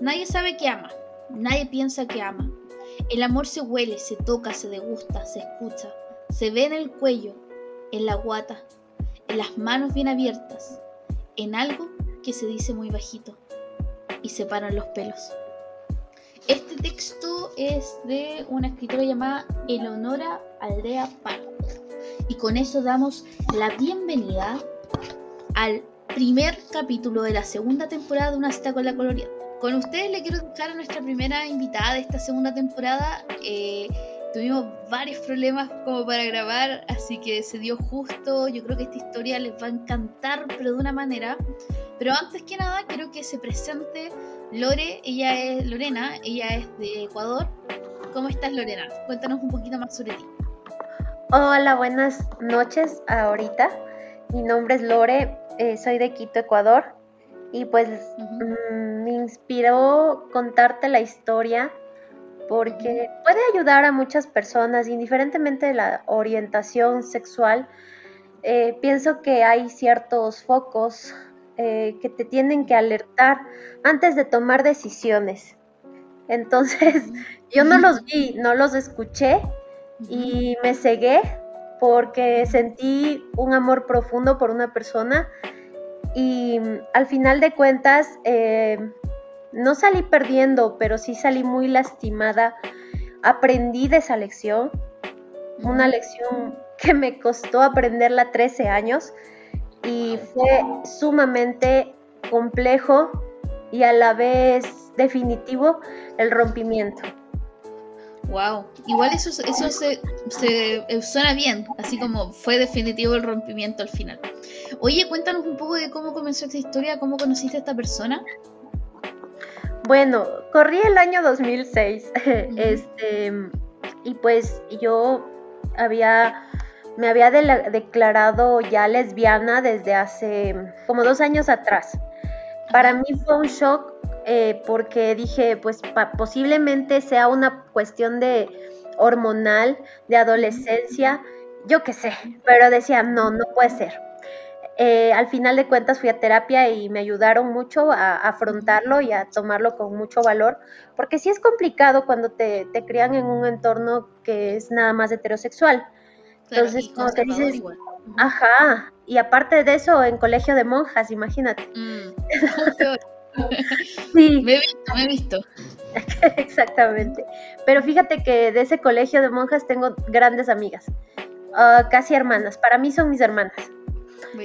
Nadie sabe que ama, nadie piensa que ama. El amor se huele, se toca, se degusta, se escucha, se ve en el cuello, en la guata, en las manos bien abiertas, en algo que se dice muy bajito y se paran los pelos. Este texto es de una escritora llamada Eleonora Aldea Pardo. Y con eso damos la bienvenida al primer capítulo de la segunda temporada de Una cita con la colorida. Con ustedes le quiero dejar a nuestra primera invitada de esta segunda temporada. Eh, tuvimos varios problemas como para grabar, así que se dio justo. Yo creo que esta historia les va a encantar, pero de una manera. Pero antes que nada, quiero que se presente Lore. Ella es Lorena, ella es de Ecuador. ¿Cómo estás, Lorena? Cuéntanos un poquito más sobre ti. Hola, buenas noches ahorita. Mi nombre es Lore, eh, soy de Quito, Ecuador. Y pues mm, me inspiró contarte la historia porque puede ayudar a muchas personas, indiferentemente de la orientación sexual. Eh, pienso que hay ciertos focos eh, que te tienen que alertar antes de tomar decisiones. Entonces, yo no los vi, no los escuché y me cegué porque sentí un amor profundo por una persona y al final de cuentas eh, no salí perdiendo, pero sí salí muy lastimada. Aprendí de esa lección, una lección que me costó aprenderla 13 años y fue sumamente complejo y a la vez definitivo el rompimiento. Wow, igual eso, eso se, se, suena bien, así como fue definitivo el rompimiento al final. Oye, cuéntanos un poco de cómo comenzó esta historia, cómo conociste a esta persona. Bueno, corrí el año 2006, este, y pues yo había, me había declarado ya lesbiana desde hace como dos años atrás. Para mí fue un shock eh, porque dije, pues posiblemente sea una cuestión de hormonal, de adolescencia, yo qué sé, pero decía, no, no puede ser. Eh, al final de cuentas fui a terapia y me ayudaron mucho a, afrontarlo y a tomarlo con mucho valor, porque sí es complicado cuando te, te crían en un entorno que es nada más heterosexual. Entonces, como te dices, ajá, y aparte de eso, en colegio de monjas, imagínate. Mm. sí. Me he visto, me he visto. Exactamente. Pero fíjate que de ese colegio de monjas tengo grandes amigas, ah, casi hermanas. Para mí son mis hermanas.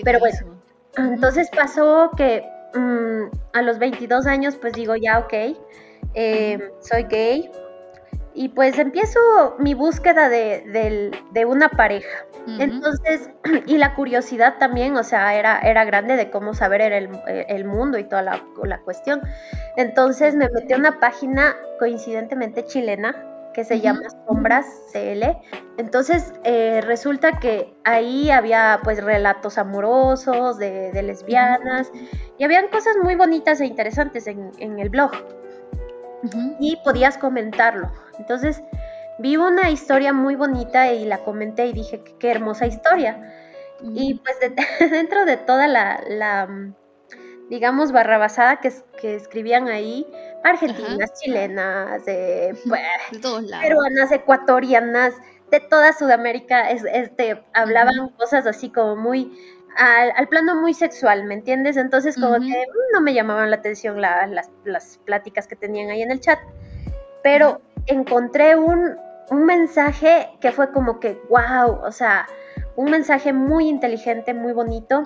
Pero bueno, entonces pasó que mm, a los 22 años pues digo, ya, ok, eh, soy gay. Y pues empiezo mi búsqueda de, una pareja. Entonces, y la curiosidad también, o sea, era, era grande de cómo saber el, el mundo y toda la, la, cuestión. Entonces me metí a una página coincidentemente chilena que se llama Sombras CL. Entonces eh, resulta que ahí había pues relatos amorosos de, lesbianas y habían cosas muy bonitas e interesantes en, el blog. Y podías comentarlo. Entonces vi una historia muy bonita y la comenté y dije, qué, hermosa historia. Y pues dentro de toda la, digamos, barrabasada que, que escribían ahí, argentinas, chilenas, pues, de, todos lados. peruanas, ecuatorianas, de toda Sudamérica, este, hablaban cosas así como muy al, plano muy sexual, ¿me entiendes? Entonces como que mm, no me llamaban la atención las, las, pláticas que tenían ahí en el chat, pero encontré un, un mensaje que fue como que, wow, o sea, un mensaje muy inteligente, muy bonito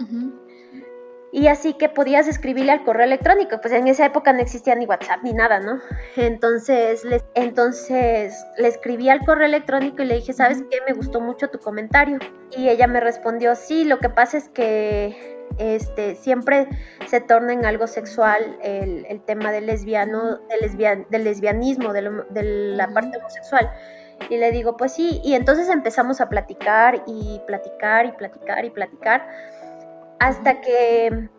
y así que podías escribirle al correo electrónico, pues en esa época no existía ni WhatsApp ni nada, ¿no? Entonces, le, entonces le escribí al correo electrónico y le dije, ¿sabes qué? Me gustó mucho tu comentario. Y ella me respondió, sí, lo que pasa es que este, siempre se torna en algo sexual el, tema del lesbiano, del, del lesbianismo, de, la parte homosexual. Y le digo, pues sí, y entonces empezamos a platicar y platicar y platicar y platicar hasta que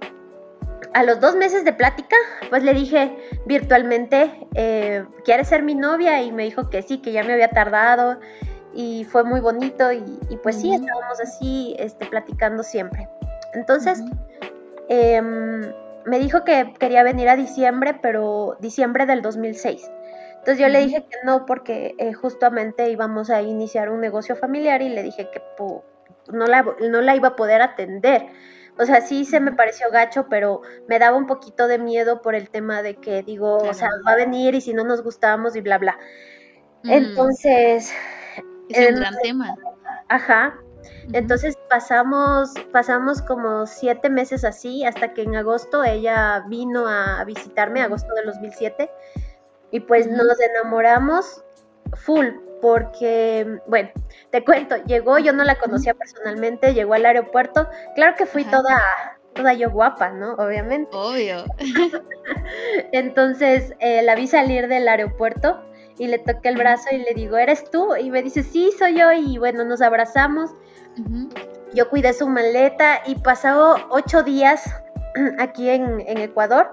a los dos meses de plática, pues le dije virtualmente, eh, ¿quieres ser mi novia? Y me dijo que sí, que ya me había tardado y fue muy bonito y, pues sí, estábamos así este, platicando siempre. Entonces, em, me dijo que quería venir a diciembre, pero diciembre del 2006. Entonces yo le dije que no porque eh, justamente íbamos a iniciar un negocio familiar y le dije que no, la, no la iba a poder atender. O sea, sí se me pareció gacho, pero me daba un poquito de miedo por el tema de que digo, o sea, va a venir y si no nos gustamos y bla, bla. Entonces... Es un gran tema. Ajá. Entonces pasamos, pasamos como siete meses así hasta que en agosto ella vino a visitarme, agosto de 2007, y pues nos enamoramos full, porque, bueno, te cuento, llegó, yo no la conocía personalmente, llegó al aeropuerto, claro que fui toda, toda yo guapa, ¿no? Obviamente. Obvio. Entonces eh, la vi salir del aeropuerto y le toqué el brazo y le digo, ¿eres tú? Y me dice, sí, soy yo, y bueno, nos abrazamos. Yo cuidé su maleta y pasado ocho días aquí en, en Ecuador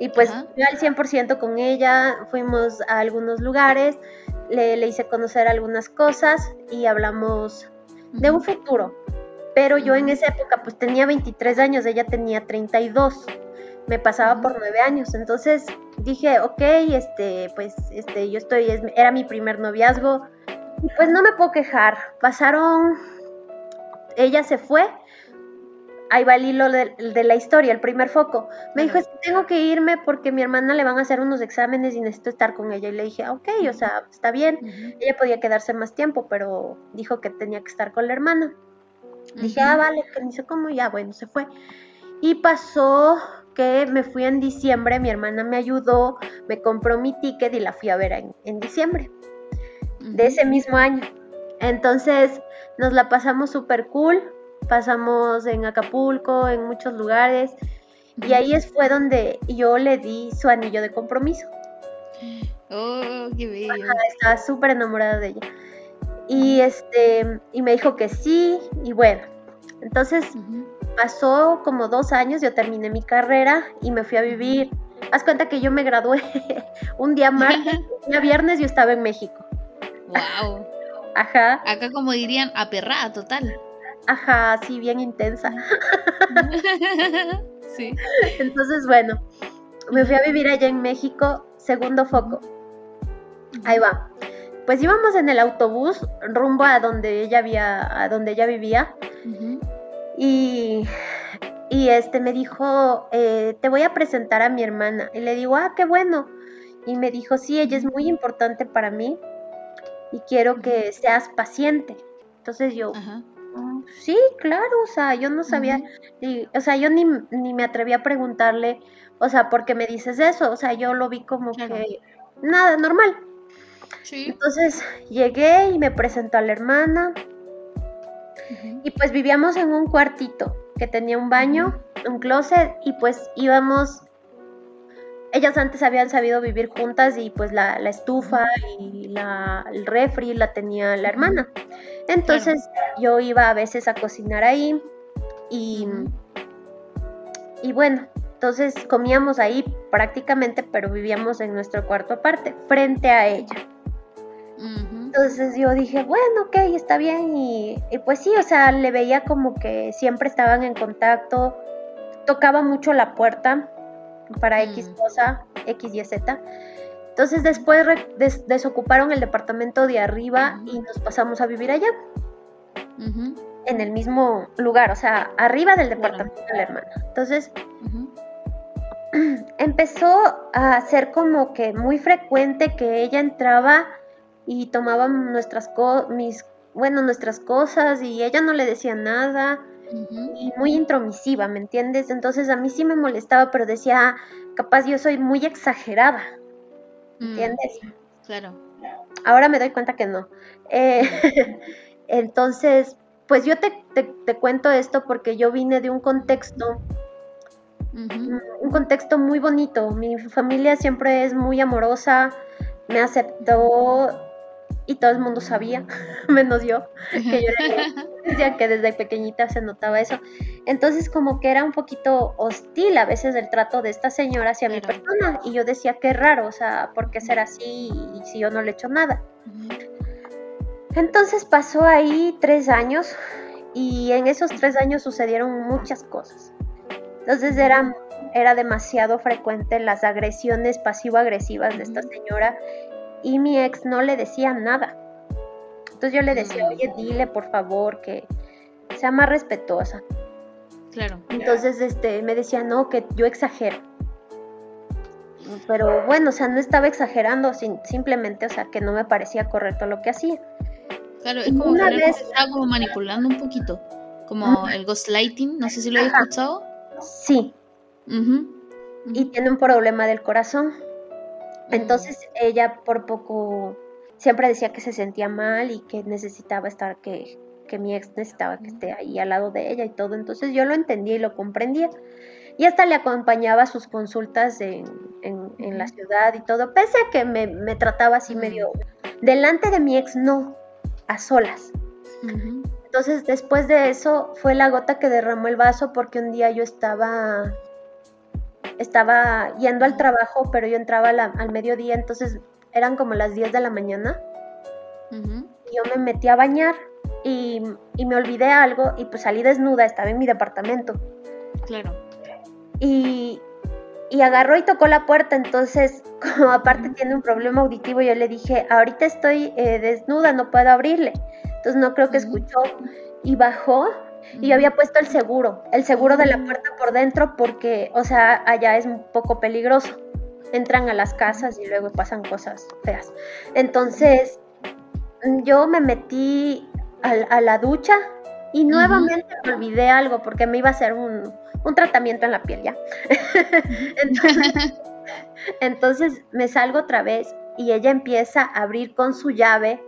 y pues yo al 100% con ella, fuimos a algunos lugares, le, le, hice conocer algunas cosas y hablamos de un futuro. Pero yo en esa época pues tenía 23 años, ella tenía 32, me pasaba por 9 años, entonces dije, ok, este, pues este, yo estoy, era mi primer noviazgo, y pues no me puedo quejar, pasaron, ella se fue, ahí va el hilo de, la historia, el primer foco. Me dijo, es que tengo que irme porque mi hermana le van a hacer unos exámenes y necesito estar con ella. Y le dije, ok, o sea, está bien. Ella podía quedarse más tiempo, pero dijo que tenía que estar con la hermana. Dije, ah, vale, que me dice, ¿cómo? Ya, bueno, se fue. Y pasó que me fui en diciembre, mi hermana me ayudó, me compró mi ticket y la fui a ver en, en diciembre de ese mismo año. Entonces nos la pasamos súper cool, pasamos en Acapulco, en muchos lugares, y ahí fue donde yo le di su anillo de compromiso. Oh, qué bello. estaba súper enamorada de ella. Y este, y me dijo que sí, y bueno, entonces pasó como dos años, yo terminé mi carrera y me fui a vivir. Haz cuenta que yo me gradué un día martes, un día viernes yo estaba en México. Wow. Ajá. Acá como dirían, aperrada total. Ajá, sí, bien intensa. sí. Entonces, bueno, me fui a vivir allá en México, segundo foco. Ahí va. Pues íbamos en el autobús rumbo a donde ella había, a donde ella vivía. Y y este me dijo, eh, te voy a presentar a mi hermana. Y le digo, ah, qué bueno. Y me dijo, sí, ella es muy importante para mí y quiero que seas paciente. Entonces yo, sí, claro, o sea, yo no sabía, o sea, yo ni, me atreví a preguntarle, o sea, ¿por qué me dices eso? O sea, yo lo vi como que nada, normal. Entonces llegué y me presentó a la hermana. Y pues vivíamos en un cuartito que tenía un baño, un closet y pues íbamos ellas antes habían sabido vivir juntas y pues la, estufa y la, el refri la tenía la hermana. Entonces yo iba a veces a cocinar ahí y, y bueno, entonces comíamos ahí prácticamente, pero vivíamos en nuestro cuarto aparte, frente a ella. Entonces yo dije, bueno, ok, está bien. Y, y, pues sí, o sea, le veía como que siempre estaban en contacto, tocaba mucho la puerta para X mm. cosa, X y Z. Entonces después desocuparon el departamento de arriba y nos pasamos a vivir allá. En el mismo lugar, o sea, arriba del departamento de la hermana. Entonces empezó a ser como que muy frecuente que ella entraba y tomaba nuestras mis bueno, nuestras cosas y ella no le decía nada y muy intromisiva, ¿me entiendes? Entonces a mí sí me molestaba, pero decía, capaz yo soy muy exagerada, ¿me mm, ¿entiendes? claro. Ahora me doy cuenta que no. Eh, entonces, pues yo te, te, cuento esto porque yo vine de un contexto, un contexto muy bonito. Mi familia siempre es muy amorosa, me aceptó y todo el mundo sabía, menos yo, que yo era que desde pequeñita se notaba eso. Entonces como que era un poquito hostil a veces el trato de esta señora hacia mi persona y yo decía qué raro, o sea, ¿por qué ser así y si yo no le he hecho nada? Entonces pasó ahí tres años y en esos tres años sucedieron muchas cosas. Entonces era era demasiado frecuente las agresiones pasivo-agresivas de esta señora y mi ex no le decía nada. Entonces yo le decía, mm. oye, dile por favor que sea más respetuosa. Claro. Entonces este, me decía, no, que yo exagero. Pero bueno, o sea, no estaba exagerando, simplemente, o sea, que no me parecía correcto lo que hacía. Claro, es como una vez... estaba como manipulando un poquito, como el ghostlighting, no sé si lo he escuchado. Sí. Y tiene un problema del corazón. Entonces ella por poco siempre decía que se sentía mal y que necesitaba estar, que, que mi ex necesitaba que esté ahí al lado de ella y todo. Entonces yo lo entendía y lo comprendía. Y hasta le acompañaba a sus consultas en, en, la ciudad y todo, pese a que me, me trataba así medio... Delante de mi ex no, a solas. Entonces después de eso fue la gota que derramó el vaso porque un día yo estaba estaba yendo al trabajo, pero yo entraba al mediodía, entonces eran como las 10 de la mañana. Yo me metí a bañar y, me olvidé algo y pues salí desnuda, estaba en mi departamento. Claro. Y, agarró y tocó la puerta, entonces como aparte tiene un problema auditivo, yo le dije, ahorita estoy eh, desnuda, no puedo abrirle. Entonces no creo que escuchó y bajó y yo había puesto el seguro, el seguro de la puerta por dentro porque, o sea, allá es un poco peligroso. Entran a las casas y luego pasan cosas feas. Entonces, yo me metí a, la ducha y nuevamente me olvidé algo porque me iba a hacer un, tratamiento en la piel ya. entonces, entonces me salgo otra vez y ella empieza a abrir con su llave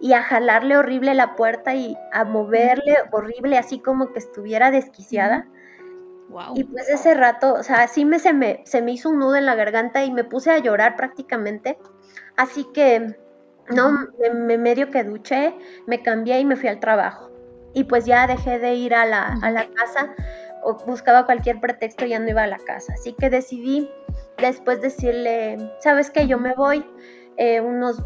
y a jalarle horrible la puerta y a moverle horrible, así como que estuviera desquiciada. Y pues ese rato, o sea, así me se, me se me hizo un nudo en la garganta y me puse a llorar prácticamente. Así que, no, me, medio que duché, me cambié y me fui al trabajo. Y pues ya dejé de ir a la, a la casa, o buscaba cualquier pretexto, ya no iba a la casa. Así que decidí después decirle, ¿sabes qué? Yo me voy. Eh, unos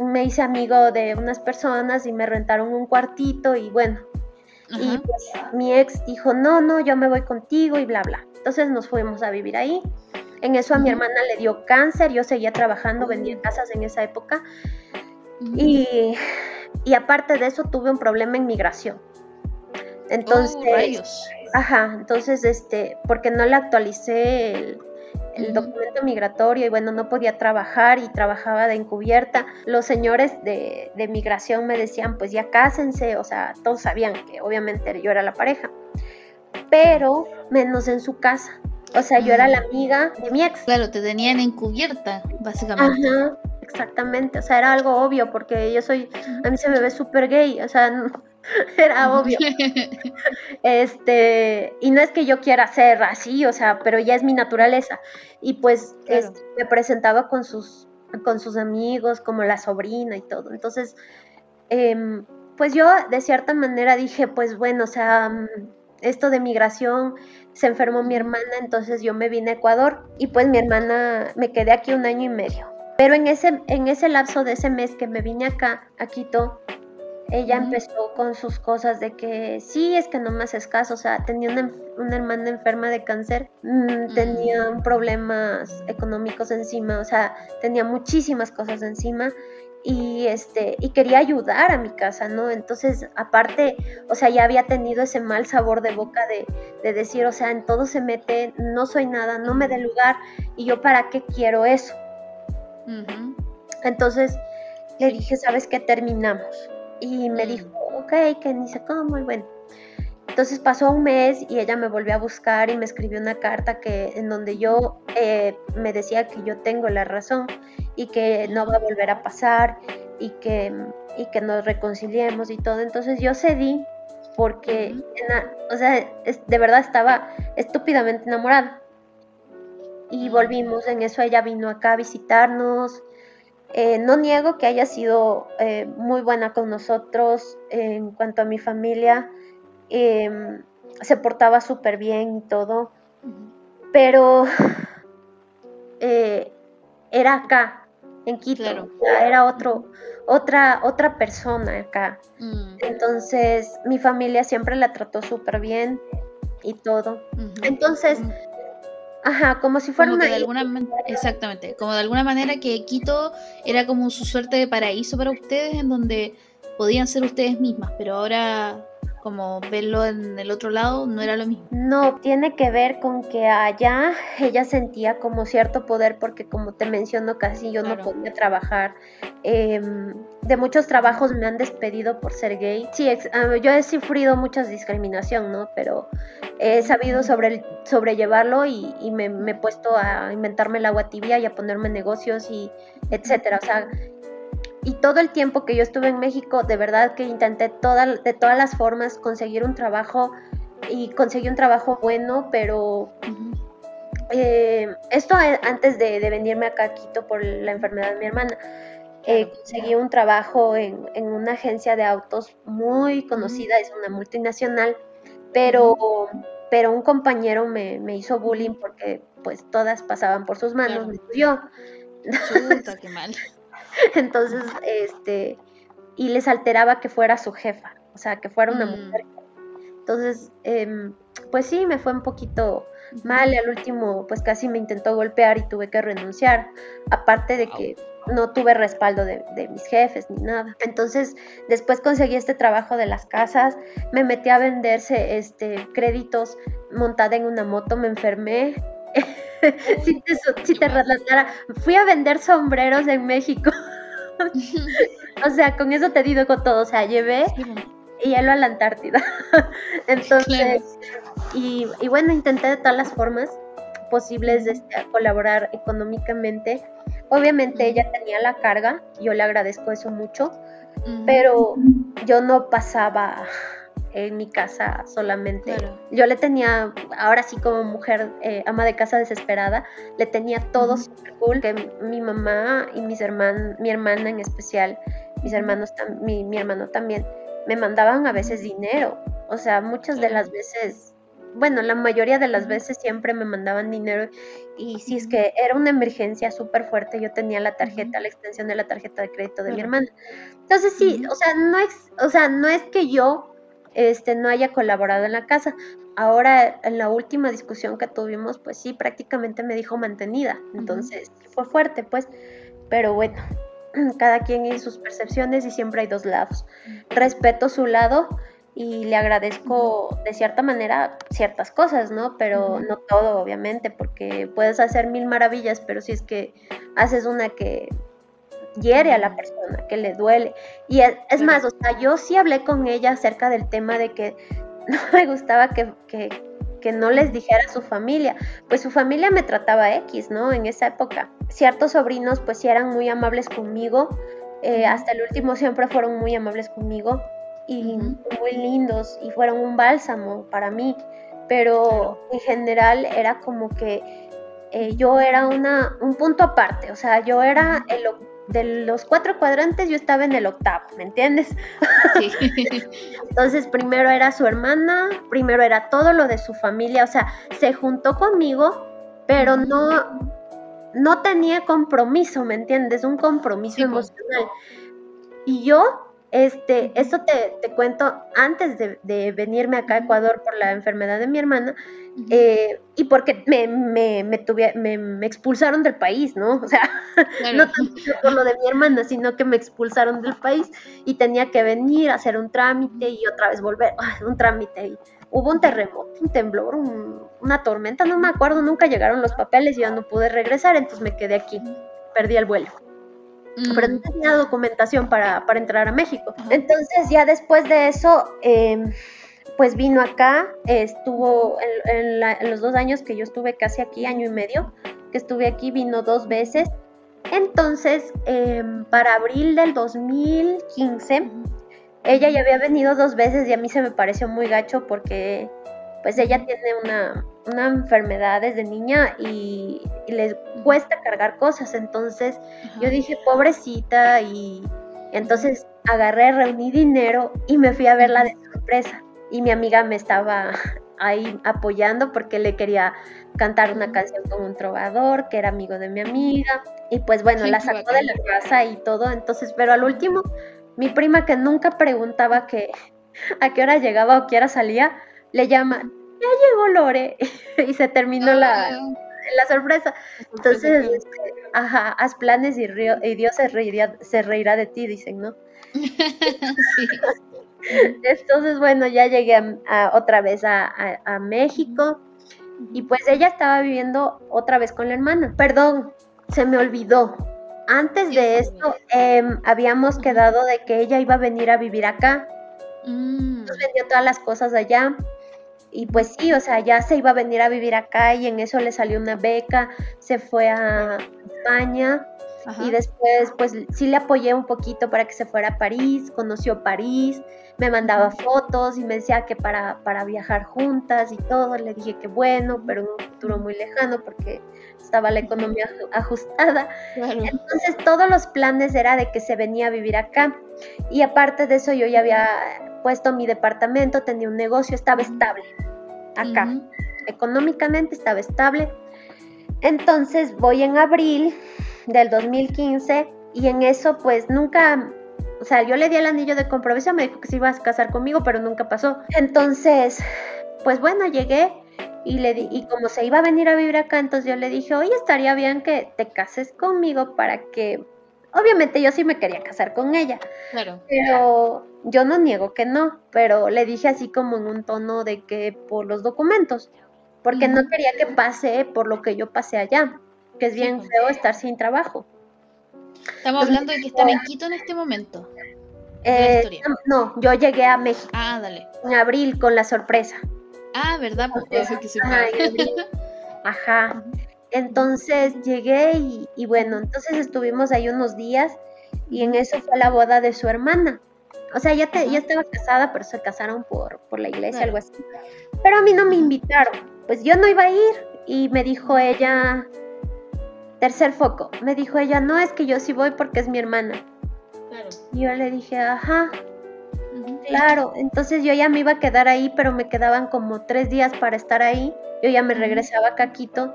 me hice amigo de unas personas y me rentaron un cuartito y bueno. Y pues mi ex dijo, no, no, yo me voy contigo y bla, bla. Entonces nos fuimos a vivir ahí. En eso a mi hermana le dio cáncer, yo seguía trabajando, vendía casas en esa época. y, y, aparte de eso tuve un problema en migración. Entonces, oh, ajá, entonces este, porque no le actualicé el, el documento migratorio y bueno, no podía trabajar y trabajaba de encubierta. Los señores de, de migración me decían, pues ya cásense, o sea, todos sabían que obviamente yo era la pareja, pero menos en su casa. O sea, yo era la amiga de mi ex. Claro, te tenían encubierta, básicamente. Ajá, exactamente. O sea, era algo obvio porque yo soy, a mí se me ve súper gay, o sea, no, era obvio. este, y no es que yo quiera ser así, o sea, pero ya es mi naturaleza. Y pues me presentaba con sus, con sus amigos, como la sobrina y todo. Entonces, em, pues yo de cierta manera dije, pues bueno, o sea, mm, esto de migración, se enfermó mi hermana, entonces yo me vine a Ecuador y pues mi hermana me quedé aquí un año y medio. Pero en ese, en ese lapso de ese mes que me vine acá, a Quito, ella empezó con sus cosas de que sí, es que no me haces caso, o sea, tenía una, hermana enferma de cáncer, mm, tenía problemas económicos encima, o sea, tenía muchísimas cosas encima y este y quería ayudar a mi casa, ¿no? Entonces, aparte, o sea, ya había tenido ese mal sabor de boca de, de decir, o sea, en todo se mete, no soy nada, no me dé lugar y yo para qué quiero eso. Entonces, le dije, ¿sabes qué? Terminamos y me mm. dijo, ok, que ni sé cómo, y bueno. Entonces pasó un mes y ella me volvió a buscar y me escribió una carta que, en donde yo eh, me decía que yo tengo la razón y que no va a volver a pasar y que, y que nos reconciliemos y todo. Entonces yo cedí porque, o sea, de verdad estaba estúpidamente enamorada. Y volvimos, en eso ella vino acá a visitarnos, eh, no niego que haya sido eh, muy buena con nosotros en cuanto a mi familia. Em, se portaba súper bien y todo. Pero eh, era acá, en Quito. Era otro, otra, otra persona acá. Mm. Entonces, mi familia siempre la trató súper bien y todo. Entonces, Ajá, como si fuera una de alguna Exactamente, como de alguna manera que Quito era como su suerte de paraíso para ustedes en donde podían ser ustedes mismas, pero ahora como verlo en el otro lado no era lo mismo. No, tiene que ver con que allá ella sentía como cierto poder porque como te menciono casi yo no podía trabajar. Em, de muchos trabajos me han despedido por ser gay. Sí, ah, yo he sufrido mucha discriminación, ¿no? Pero he sabido sobre, sobrellevarlo y, me, me, he puesto a inventarme el agua tibia y a ponerme negocios y etcétera. O sea, y todo el tiempo que yo estuve en México, de verdad que intenté de todas las formas conseguir un trabajo y conseguí un trabajo bueno, pero eh, esto antes de, venirme acá a Quito por la enfermedad de mi hermana. Eh, conseguí un trabajo en, una agencia de autos muy conocida, es una multinacional, pero, pero un compañero me, hizo bullying porque pues todas pasaban por sus manos, yo. qué mal. Entonces, este, y les alteraba que fuera su jefa, o sea, que fuera una mm. mujer. Entonces, em, pues sí, me fue un poquito mal y al último, pues casi me intentó golpear y tuve que renunciar, aparte de que no tuve respaldo de, mis jefes ni nada. Entonces, después conseguí este trabajo de las casas, me metí a venderse este, créditos montada en una moto, me enfermé. si te, si te relatara, fui a vender sombreros en México. o sea, con eso te digo todo. O sea, llevé y hielo a la Antártida. Entonces, y, bueno, intenté de todas las formas posibles de este, colaborar económicamente. Obviamente ella tenía la carga, yo le agradezco eso mucho, pero yo no pasaba en mi casa solamente. Yo le tenía, ahora sí como mujer eh, ama de casa desesperada, le tenía todo super cool, que mi mamá y mis hermanos, mi hermana en especial, mis hermanos, mi, mi hermano también, me mandaban a veces dinero. O sea, muchas de las veces bueno, la mayoría de las veces siempre me mandaban dinero y si es que era una emergencia súper fuerte, yo tenía la tarjeta, la extensión de la tarjeta de crédito de mi hermana. Entonces sí, o sea, no es, o sea, no es que yo este, no haya colaborado en la casa. Ahora, en la última discusión que tuvimos, pues sí, prácticamente me dijo mantenida. Entonces, fue fuerte, pues. Pero bueno, cada quien y sus percepciones y siempre hay dos lados. Respeto su lado y le agradezco de cierta manera ciertas cosas, ¿no? Pero no todo, obviamente, porque puedes hacer mil maravillas, pero si es que haces una que hiere a la persona, que le duele. Y es, más, o sea, yo sí hablé con ella acerca del tema de que no me gustaba que, no les dijera a su familia, pues su familia me trataba X, ¿no? En esa época. Ciertos sobrinos pues sí eran muy amables conmigo, eh, hasta el último siempre fueron muy amables conmigo. Y muy lindos. Y fueron un bálsamo para mí, pero en general era como que eh, yo era una, un punto aparte, o sea, yo era el de los cuatro cuadrantes yo estaba en el octavo, ¿me entiendes? Sí. Entonces primero era su hermana, primero era todo lo de su familia, o sea, se juntó conmigo, pero no, no tenía compromiso, ¿me entiendes? Un compromiso emocional. Y yo este, eso te, te cuento antes de, venirme acá a Ecuador por la enfermedad de mi hermana eh, y porque me, me, me, me, expulsaron del país, ¿no? O sea, no tanto por lo de mi hermana, sino que me expulsaron del país y tenía que venir a hacer un trámite y otra vez volver, un trámite. Y hubo un terremoto, un temblor, una tormenta, no me acuerdo, nunca llegaron los papeles y yo no pude regresar, entonces me quedé aquí, perdí el vuelo pero no tenía documentación para, entrar a México. Entonces ya después de eso, em, pues vino acá, estuvo en, los dos años que yo estuve casi aquí, año y medio, que estuve aquí, vino dos veces. Entonces, em, para abril del 2015, ella ya había venido dos veces y a mí se me pareció muy gacho porque pues ella tiene una, enfermedad desde niña y, le cuesta cargar cosas. Entonces yo dije, pobrecita, y entonces agarré, reuní dinero y me fui a verla de sorpresa. Y mi amiga me estaba ahí apoyando porque le quería cantar una canción con un trovador que era amigo de mi amiga. Y pues bueno, la sacó de la casa y todo. Entonces, pero al último, mi prima que nunca preguntaba que a qué hora llegaba o qué hora salía, le llama, ya llegó Lore, y se terminó la, la sorpresa. Entonces, este, ajá, haz planes y, y Dios se reirá, se reirá de ti, dicen, ¿no? sí. Entonces, bueno, ya llegué otra vez a, México y pues ella estaba viviendo otra vez con la hermana. Perdón, se me olvidó. Antes de esto, em, habíamos quedado de que ella iba a venir a vivir acá. Mm. Nos vendió todas las cosas allá. Y pues sí, o sea, ya se iba a venir a vivir acá y en eso le salió una beca, se fue a España y después pues sí le apoyé un poquito para que se fuera a París, conoció París, me mandaba fotos y me decía que para, para viajar juntas y todo, le dije que bueno, pero en un futuro muy lejano porque estaba la economía ajustada. Entonces todos los planes era de que se venía a vivir acá y aparte de eso yo ya había mi departamento, tenía un negocio, estaba estable acá. Económicamente estaba estable. Entonces voy en abril del 2015 y en eso pues nunca o sea, yo le di el anillo de compromiso, me dijo que se iba a casar conmigo, pero nunca pasó. Entonces, pues bueno, llegué y le di, y como se iba a venir a vivir acá, entonces yo le dije, oye, estaría bien que te cases conmigo para que, obviamente yo sí me quería casar con ella, claro. pero yo no niego que no, pero le dije así como en un tono de que por los documentos, porque no quería que pase por lo que yo pasé allá, que es bien feo estar sin trabajo. Estamos hablando de que están en Quito en este momento. Eh, no, yo llegué a México. Ah, dale. En abril con la sorpresa. Ah, ¿verdad? Pues eso que se Ajá, Ajá. Entonces llegué y, bueno, entonces estuvimos ahí unos días y en eso fue la boda de su hermana. O sea, ya, te, ya estaba casada, pero se casaron por, por la iglesia, algo así. Pero a mí no me invitaron. Pues yo no iba a ir y me dijo ella, tercer foco, me dijo ella, no, es que yo sí voy porque es mi hermana. Y yo le dije, ajá, claro. Entonces yo ya me iba a quedar ahí, pero me quedaban como tres días para estar ahí. Yo ya me regresaba a Caquito.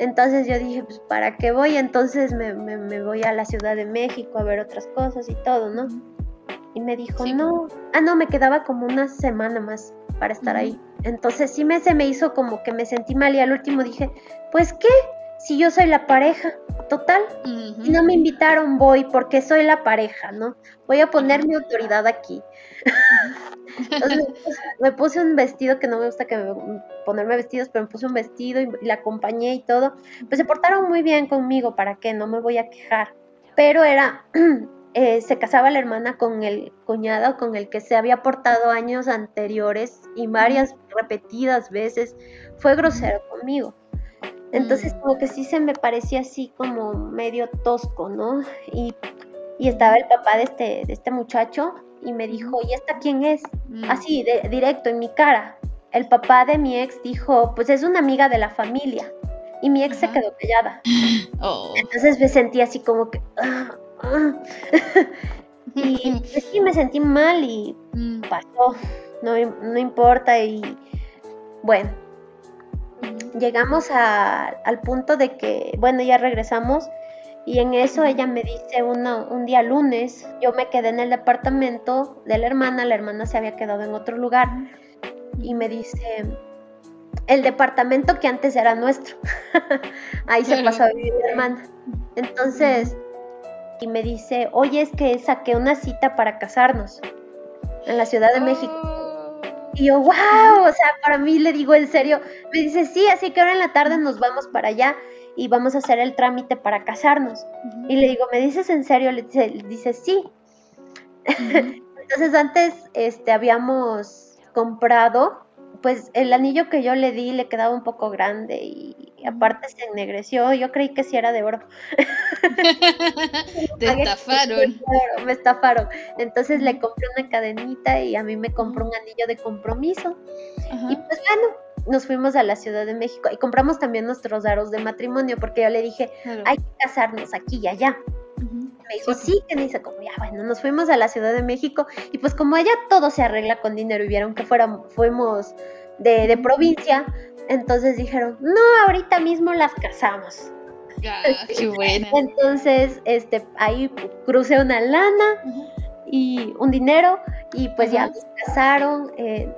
Entonces yo dije, pues ¿para qué voy? Entonces me, me, voy a la Ciudad de México a ver otras cosas y todo, ¿no? Y me dijo, no. Ah, no, me quedaba como una semana más para estar ahí. Entonces sí me, se me hizo como que me sentí mal y al último dije, pues ¿qué? si yo soy la pareja, total, y no me invitaron, voy porque soy la pareja, ¿no? Voy a poner mi autoridad aquí. Entonces me puse un vestido que no me gusta que me, ponerme vestidos, pero me puse un vestido y, la acompañé y todo. Pues se portaron muy bien conmigo, ¿para qué? No me voy a quejar. Pero era, eh, se casaba la hermana con el cuñado con el que se había portado años anteriores y varias repetidas veces. Fue grosero conmigo. Entonces mm. como que sí se me parecía así como medio tosco, ¿no? Y, estaba el papá de este, de este muchacho y me dijo, ¿y esta quién es? Mm. Así, de, directo en mi cara. El papá de mi ex dijo, pues es una amiga de la familia. Y mi ex se quedó callada. Oh. Entonces me sentí así como que... Ah, ah". y pues sí, me sentí mal y mm. pasó. No, no importa y bueno, llegamos al punto de que, bueno, ya regresamos y en eso ella me dice un día lunes, yo me quedé en el departamento de la hermana, la hermana se había quedado en otro lugar y me dice, el departamento que antes era nuestro, ahí se pasó a vivir mi hermana. Entonces, y me dice, oye, es que saqué una cita para casarnos en la Ciudad de México. Y yo, wow, o sea, para mí le digo en serio, me dice, sí, así que ahora en la tarde nos vamos para allá y vamos a hacer el trámite para casarnos. Y le digo, ¿me dices en serio? Le dice, sí. Entonces antes este, habíamos comprado, pues el anillo que yo le di le quedaba un poco grande y aparte se ennegreció, yo creí que sí era de oro. Te estafaron. Me estafaron. Entonces le compré una cadenita y a mí me compró un anillo de compromiso. Y pues bueno, nos fuimos a la Ciudad de México y compramos también nuestros aros de matrimonio porque yo le dije, hay que casarnos aquí y allá. Me dijo, sí, que dice, como ya, bueno, nos fuimos a la Ciudad de México y pues como allá todo se arregla con dinero y vieron que fuéramos, fuimos de, de provincia, entonces dijeron, no, ahorita mismo las casamos. Ah, qué buena. Entonces, este, ahí crucé una lana y un dinero y pues ya nos casaron. Eh,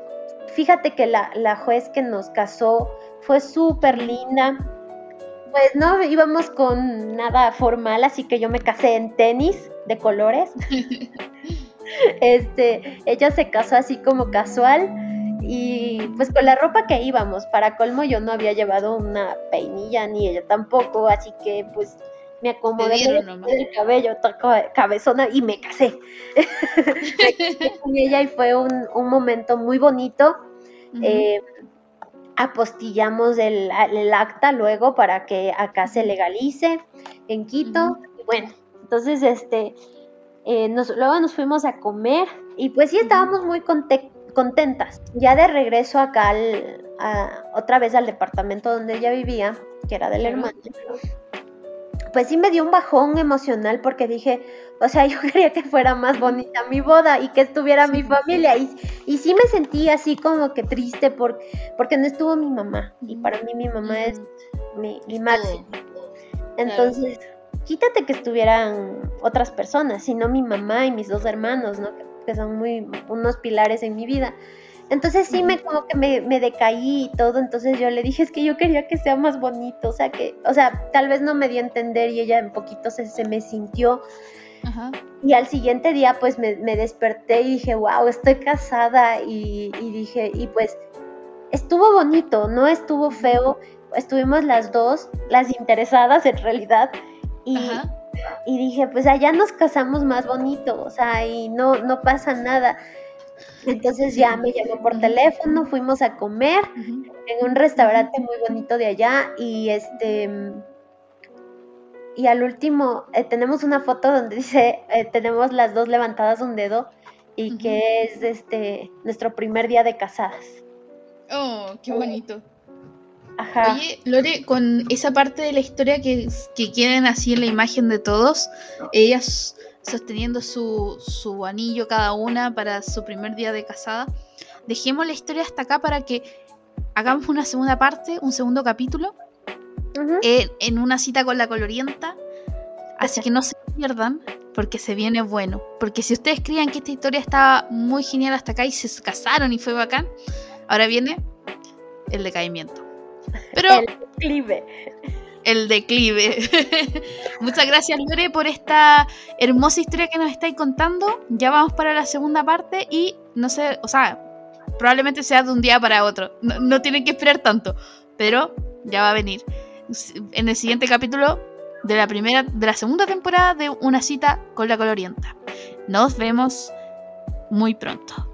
fíjate que la, la, juez que nos casó fue súper linda. Pues no, íbamos con nada formal, así que yo me casé en tenis de colores. este, ella se casó así como casual y pues con la ropa que íbamos, para colmo yo no había llevado una peinilla ni ella tampoco, así que pues me acomodé el cabello, cabezona y me casé. con ella y fue un, momento muy bonito. Eh, apostillamos el, acta luego para que acá se legalice en Quito. bueno, entonces este, eh, luego nos fuimos a comer y pues sí estábamos muy contentas. Ya de regreso acá otra vez al departamento donde ella vivía, que era del hermano, pues sí me dio un bajón emocional porque dije, o sea, yo quería que fuera más bonita mi boda y que estuviera mi familia. Y, y sí me sentí así como que triste por, porque no estuvo mi mamá. Y para mí mi mamá es mi, mi máximo. Entonces, quítate que estuvieran otras personas, sino mi mamá y mis dos hermanos, ¿no? Que, que son muy unos pilares en mi vida. Entonces sí me como que me, me, decaí y todo, entonces yo le dije, es que yo quería que sea más bonito, o sea que, o sea, tal vez no me dio a entender y ella en poquito se, se me sintió. Y al siguiente día pues me, me, desperté y dije, wow, estoy casada y, y, dije, y pues estuvo bonito, no estuvo feo, estuvimos las dos, las interesadas en realidad, y, y dije, pues allá nos casamos más bonito, o sea, y no, no pasa nada. Entonces ya me llamó por teléfono, fuimos a comer en un restaurante muy bonito de allá y este y al último eh, tenemos una foto donde dice eh, tenemos las dos levantadas un dedo y que es este nuestro primer día de casadas. Oh, qué bonito. Ajá. Oye, Lore, con esa parte de la historia que, que quieren así en la imagen de todos, ellas sosteniendo su, su anillo cada una para su primer día de casada. Dejemos la historia hasta acá para que hagamos una segunda parte, un segundo capítulo, en, una cita con la colorienta. Así que no se pierdan, porque se viene bueno. Porque si ustedes creían que esta historia estaba muy genial hasta acá y se casaron y fue bacán, ahora viene el decaimiento. Pero. El declive el declive. Muchas gracias, Lore, por esta hermosa historia que nos estáis contando. Ya vamos para la segunda parte y no sé, o sea, probablemente sea de un día para otro. No, tienen que esperar tanto, pero ya va a venir. En el siguiente capítulo de la primera, de la segunda temporada de Una cita con la colorienta. Nos vemos muy pronto.